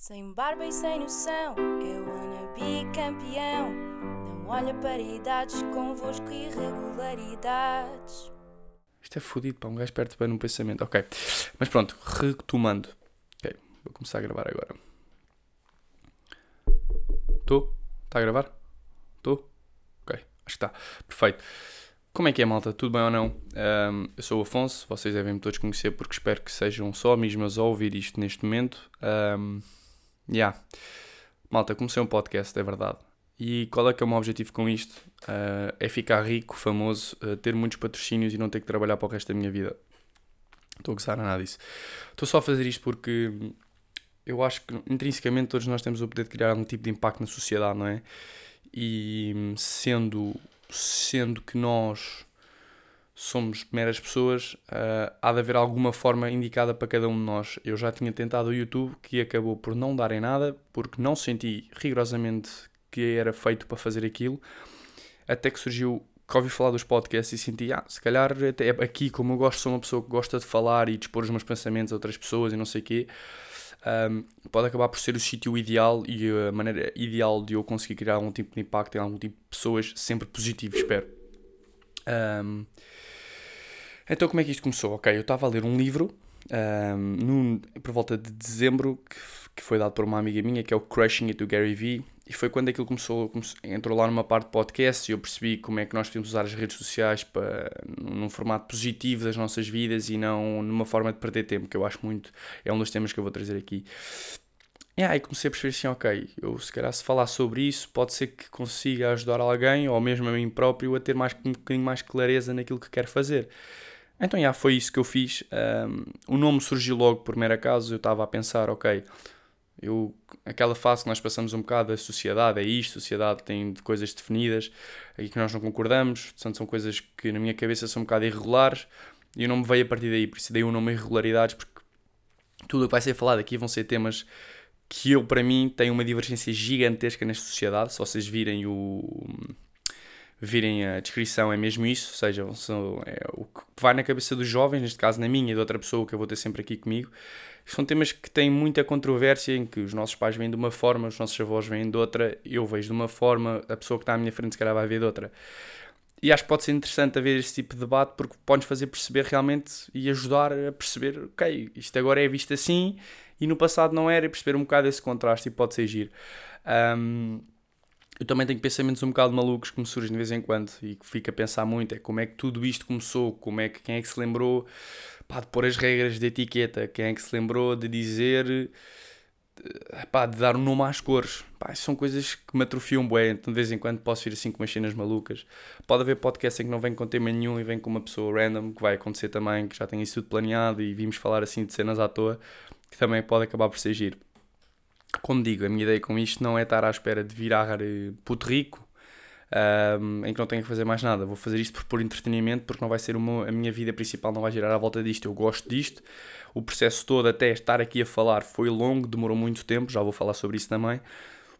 Sem barba e sem noção, eu wanna be campeão. Não olha para idades, convosco irregularidades. Isto é fodido, pá, um gajo perto bem no pensamento. Ok. Mas pronto, retomando. Ok, vou começar a gravar agora. Estou? Está a gravar? Estou? Ok, acho que está. Perfeito. Como é que é, malta? Tudo bem ou não? Um, eu sou o Afonso, vocês devem-me todos conhecer porque espero que sejam só mesmos a ouvir isto neste momento. Um, yeah. Malta, comecei um podcast, é verdade. E qual é que é o meu objetivo com isto? Uh, é ficar rico, famoso, uh, ter muitos patrocínios e não ter que trabalhar para o resto da minha vida. Estou a gostar nada disso. Estou só a fazer isto porque eu acho que intrinsecamente todos nós temos o poder de criar algum tipo de impacto na sociedade, não é? E sendo sendo que nós somos meras pessoas, uh, há de haver alguma forma indicada para cada um de nós. Eu já tinha tentado o YouTube, que acabou por não dar em nada, porque não senti rigorosamente que era feito para fazer aquilo, até que surgiu que ouvi falar dos podcasts e senti, ah, se calhar até aqui, como eu gosto, sou uma pessoa que gosta de falar e de expor os meus pensamentos a outras pessoas e não sei o quê, um, pode acabar por ser o sítio ideal e a maneira ideal de eu conseguir criar algum tipo de impacto em algum tipo de pessoas, sempre positivo, espero. Um, então, como é que isto começou? Ok, eu estava a ler um livro um, num, por volta de dezembro que, que foi dado por uma amiga minha que é o Crushing It do Gary Vee e foi quando aquilo começou, começou, entrou lá numa parte de podcast e eu percebi como é que nós podemos usar as redes sociais para, num formato positivo das nossas vidas e não numa forma de perder tempo, que eu acho muito, é um dos temas que eu vou trazer aqui. E aí comecei a perceber assim, ok, eu se calhar se falar sobre isso, pode ser que consiga ajudar alguém, ou mesmo a mim próprio, a ter mais, um bocadinho mais clareza naquilo que quero fazer. Então, já, foi isso que eu fiz. Um, o nome surgiu logo por mero acaso, eu estava a pensar, ok, eu, aquela fase que nós passamos um bocado, a sociedade é isto, a sociedade tem coisas definidas e que nós não concordamos, portanto, são coisas que na minha cabeça são um bocado irregulares e eu não me veio a partir daí, por isso dei o nome irregularidades, porque tudo o que vai ser falado aqui vão ser temas que eu, para mim, tenho uma divergência gigantesca nesta sociedade. Se vocês virem o virem a descrição, é mesmo isso, ou seja, é, o que vai na cabeça dos jovens, neste caso na minha e de outra pessoa que eu vou ter sempre aqui comigo, são temas que têm muita controvérsia, em que os nossos pais vêm de uma forma, os nossos avós vêm de outra, eu vejo de uma forma, a pessoa que está à minha frente se calhar vai ver de outra. E acho que pode ser interessante haver este tipo de debate porque pode fazer perceber realmente e ajudar a perceber, ok, isto agora é visto assim e no passado não era, e perceber um bocado esse contraste e pode ser giro. Um, eu também tenho pensamentos um bocado malucos que me surgem de vez em quando e que fico a pensar muito, é como é que tudo isto começou, como é que, quem é que se lembrou pá, de pôr as regras de etiqueta, quem é que se lembrou de dizer, pá, de dar um nome às cores, pá, são coisas que me atrofiam bué, então de vez em quando posso vir assim com umas cenas malucas. Pode haver podcast em que não vem com tema nenhum e vem com uma pessoa random, que vai acontecer também, que já tem isso tudo planeado e vimos falar assim de cenas à toa, que também pode acabar por ser giro. Como digo, a minha ideia com isto não é estar à espera de virar eh, puto rico, um, em que não tenho que fazer mais nada. Vou fazer isto por, por entretenimento, porque não vai ser uma, a minha vida principal, não vai girar à volta disto. Eu gosto disto. O processo todo, até estar aqui a falar, foi longo, demorou muito tempo, já vou falar sobre isso também.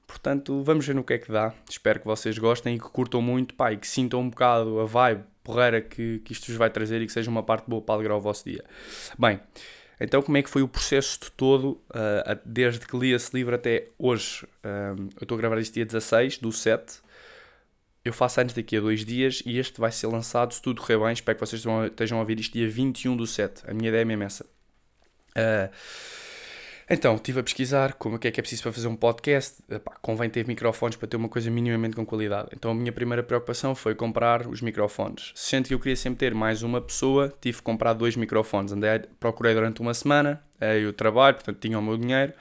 Portanto, vamos ver no que é que dá. Espero que vocês gostem e que curtam muito pá, e que sintam um bocado a vibe porreira que, que isto vos vai trazer e que seja uma parte boa para alegrar o vosso dia. Bem. Então, como é que foi o processo todo, uh, desde que li esse livro até hoje? Uh, eu estou a gravar este dia 16 do 7. Eu faço anos daqui a dois dias e este vai ser lançado, se tudo correr bem. Espero que vocês estejam a ouvir isto dia 21 do 7. A minha ideia é mesmo essa. Uh, então, estive a pesquisar como é que é é preciso para fazer um podcast. Epá, convém ter microfones para ter uma coisa minimamente com qualidade. Então, a minha primeira preocupação foi comprar os microfones. Sendo que eu queria sempre ter mais uma pessoa, tive que comprar dois microfones. Andei, procurei durante uma semana, aí o trabalho, portanto, tinha o meu dinheiro.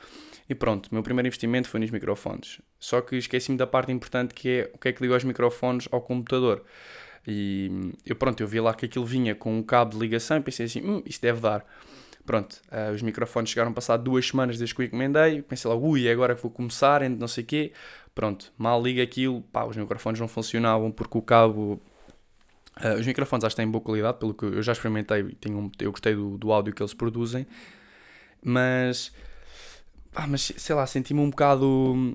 E pronto, o meu primeiro investimento foi nos microfones. Só que esqueci-me da parte importante que é o que é que liga os microfones ao computador. E eu pronto, eu vi lá que aquilo vinha com um cabo de ligação e pensei assim, hum, isto deve dar. Pronto, uh, os microfones chegaram passado duas semanas desde que eu encomendei. Pensei logo, ui, é agora que vou começar, não sei o quê. Pronto, mal liga aquilo, pá, os microfones não funcionavam porque o cabo. Uh, os microfones acho que têm boa qualidade, pelo que eu já experimentei, tenho, eu gostei do, do áudio que eles produzem, mas. Ah, mas sei lá, senti-me um bocado.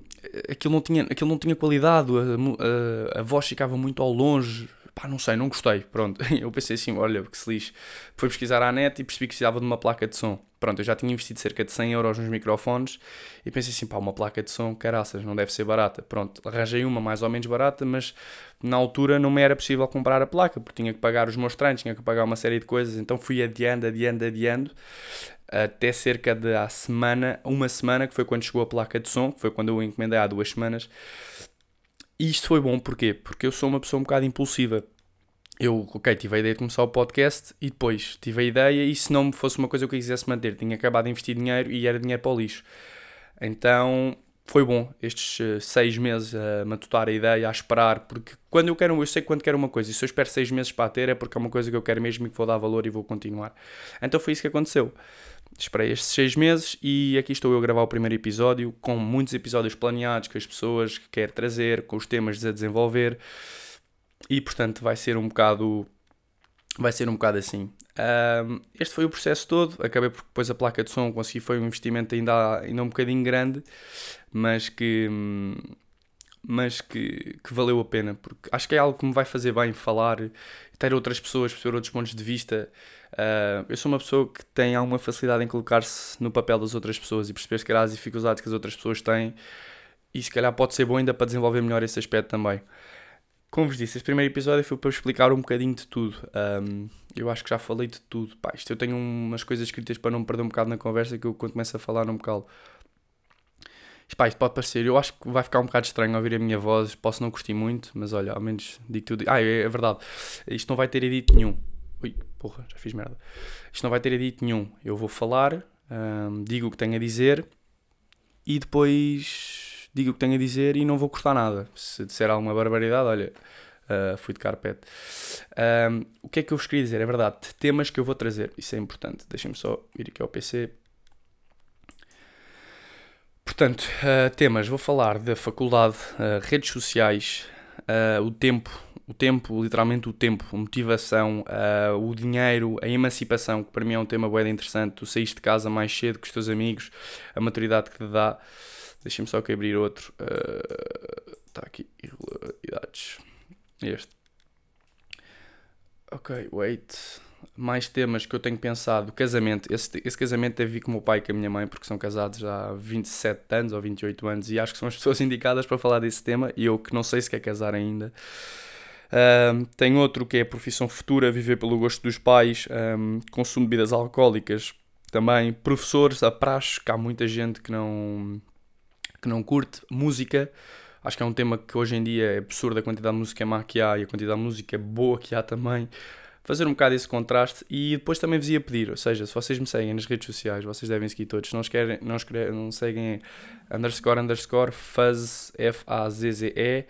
Aquilo não tinha, aquilo não tinha qualidade, a, a, a voz ficava muito ao longe, pá, não sei, não gostei. Pronto, eu pensei assim, olha, que se lixe. Fui pesquisar à net e percebi que precisava de uma placa de som. Pronto, eu já tinha investido cerca de 100 euros nos microfones e pensei assim, pá, uma placa de som, caraças, não deve ser barata. Pronto, arranjei uma mais ou menos barata, mas na altura não me era possível comprar a placa, porque tinha que pagar os treinos, tinha que pagar uma série de coisas, então fui adiando, adiando, adiando, até cerca de a semana, uma semana, que foi quando chegou a placa de som, que foi quando eu encomendei há duas semanas. E isto foi bom, porquê? Porque eu sou uma pessoa um bocado impulsiva eu, ok, tive a ideia de começar o podcast e depois tive a ideia e se não fosse uma coisa que eu quisesse manter, tinha acabado de investir dinheiro e era dinheiro para o lixo. Então foi bom estes uh, seis meses a matutar a ideia, a esperar, porque quando eu quero, eu sei quando quero uma coisa e se eu espero seis meses para a ter é porque é uma coisa que eu quero mesmo e que vou dar valor e vou continuar. Então foi isso que aconteceu. Esperei estes seis meses e aqui estou eu a gravar o primeiro episódio com muitos episódios planeados com as pessoas que quero trazer, com os temas a desenvolver. E portanto vai ser um bocado vai ser um bocado assim. Um, este foi o processo todo. Acabei por depois a placa de som consegui foi um investimento ainda, ainda um bocadinho grande mas que mas que, que valeu a pena porque acho que é algo que me vai fazer bem falar ter outras pessoas perceber outros pontos de vista uh, eu sou uma pessoa que tem alguma facilidade em colocar-se no papel das outras pessoas e perceber se calhar as dificuldades que as outras pessoas têm e se calhar pode ser bom ainda para desenvolver melhor esse aspecto também como vos disse, este primeiro episódio foi para explicar um bocadinho de tudo. Um, eu acho que já falei de tudo. Pá, isto eu tenho umas coisas escritas para não me perder um bocado na conversa que eu quando começo a falar não me calo. Pá, isto pode parecer, eu acho que vai ficar um bocado estranho ouvir a minha voz, posso não curtir muito, mas olha, ao menos digo tudo. Ah, é, é verdade, isto não vai ter edito nenhum. Ui, porra, já fiz merda. Isto não vai ter edito nenhum. Eu vou falar, um, digo o que tenho a dizer e depois digo o que tenho a dizer e não vou cortar nada. Se disser alguma barbaridade, olha, uh, fui de carpete. Um, o que é que eu vos queria dizer? É verdade, temas que eu vou trazer, isso é importante. Deixem-me só ir aqui ao PC. Portanto, uh, temas, vou falar da faculdade, uh, redes sociais, o tempo, o tempo, literalmente o tempo, a motivação, o dinheiro, a emancipação, que para mim é um tema bem interessante. Tu saíste de casa mais cedo com os teus amigos, a maturidade que te dá. Deixem-me só que abrir outro. Está uh, aqui, irregularidades. Este. Ok, wait. Mais temas que eu tenho pensado. Casamento. Esse, esse casamento vir com o meu pai e com a minha mãe, porque são casados há 27 anos ou 28 anos e acho que são as pessoas indicadas para falar desse tema. E eu que não sei se quer casar ainda. Um, tem outro que é a profissão futura, viver pelo gosto dos pais, um, consumo de bebidas alcoólicas, também professores, a praxe, que há muita gente que não que não curte música. Acho que é um tema que hoje em dia é absurdo a quantidade de música má que há e a quantidade de música boa que há também. Fazer um bocado esse contraste e depois também vos ia pedir, ou seja, se vocês me seguem nas redes sociais, vocês devem seguir todos. Se não, querem, não, não seguem underscore underscore fuzz, F-A-Z-Z-E,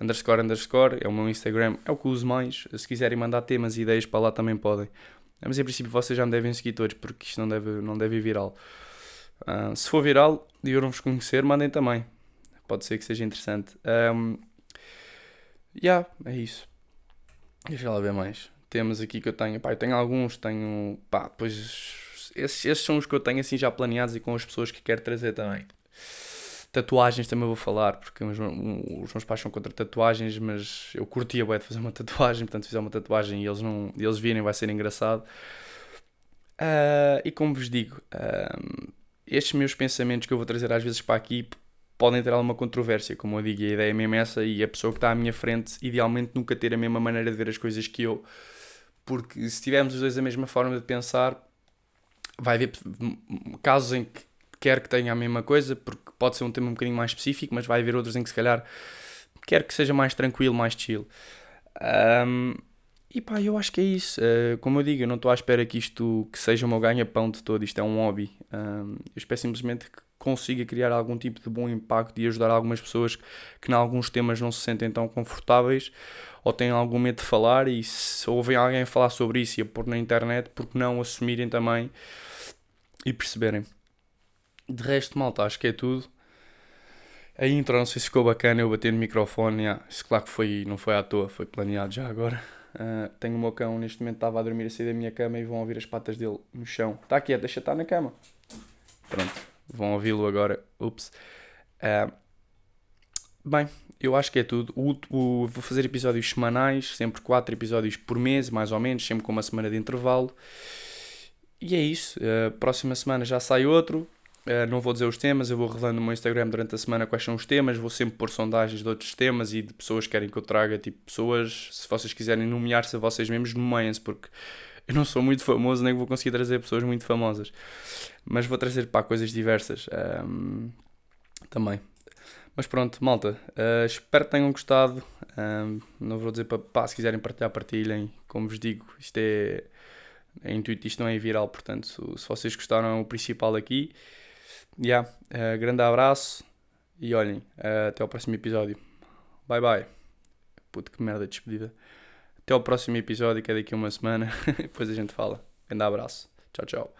underscore underscore, é o meu Instagram, é o que uso mais. Se quiserem mandar temas e ideias para lá também podem. Mas em princípio vocês já me devem seguir todos, porque isto não deve, não deve ir viral. Uh, se for viral e eu não vos conhecer, mandem também. Pode ser que seja interessante. Um, yeah, é isso. Deixa lá ver mais. Temas aqui que eu tenho. Pá, eu tenho alguns, tenho. Pá, depois. Esses, esses são os que eu tenho assim já planeados e com as pessoas que quero trazer também. Tatuagens também vou falar, porque os, os meus pais são contra tatuagens, mas eu curtia bem de fazer uma tatuagem, portanto, fizer uma tatuagem e eles, não, eles virem, vai ser engraçado. Uh, e como vos digo, uh, estes meus pensamentos que eu vou trazer às vezes para aqui podem ter alguma controvérsia, como eu digo, a ideia é mesmo essa e a pessoa que está à minha frente, idealmente nunca ter a mesma maneira de ver as coisas que eu, porque se tivermos os dois a mesma forma de pensar, vai haver casos em que quer que tenha a mesma coisa, porque pode ser um tema um bocadinho mais específico, mas vai haver outros em que se calhar quer que seja mais tranquilo, mais chill. Um, e pá, eu acho que é isso. Uh, como eu digo, eu não estou à espera que isto que seja o meu ganha-pão de todo. Isto é um hobby. Uh, eu espero simplesmente que consiga criar algum tipo de bom impacto e ajudar algumas pessoas que, em alguns temas, não se sentem tão confortáveis ou têm algum medo de falar. E se ouvem alguém falar sobre isso e a pôr na internet, porque não assumirem também e perceberem. De resto, malta, acho que é tudo. A intro, não sei se ficou bacana, eu bater no microfone. Yeah, isso claro que foi, não foi à toa, foi planeado já agora. Uh, tenho o meu cão, neste momento estava a dormir a sair da minha cama e vão ouvir as patas dele no chão. Está quieto, deixa estar na cama. Pronto, vão ouvi-lo agora. Ups. Uh, bem, eu acho que é tudo. O, o, vou fazer episódios semanais, sempre 4 episódios por mês, mais ou menos, sempre com uma semana de intervalo. E é isso. Uh, próxima semana já sai outro. Uh, não vou dizer os temas, eu vou revelando no meu Instagram durante a semana quais são os temas. Vou sempre pôr sondagens de outros temas e de pessoas que querem que eu traga. Tipo, pessoas, se vocês quiserem nomear-se a vocês mesmos, nomeiem-se, porque eu não sou muito famoso, nem vou conseguir trazer pessoas muito famosas. Mas vou trazer para coisas diversas um, também. Mas pronto, malta, uh, espero que tenham gostado. Um, não vou dizer para pá, se quiserem partilhar, partilhem. Como vos digo, isto é, é intuito, isto não é viral, portanto, se, se vocês gostaram, é o principal aqui. Yeah, uh, grande abraço e olhem, uh, até ao próximo episódio. Bye bye. Puto, que merda de despedida. Até ao próximo episódio, que é daqui a uma semana. Depois a gente fala. Grande abraço. Tchau, tchau.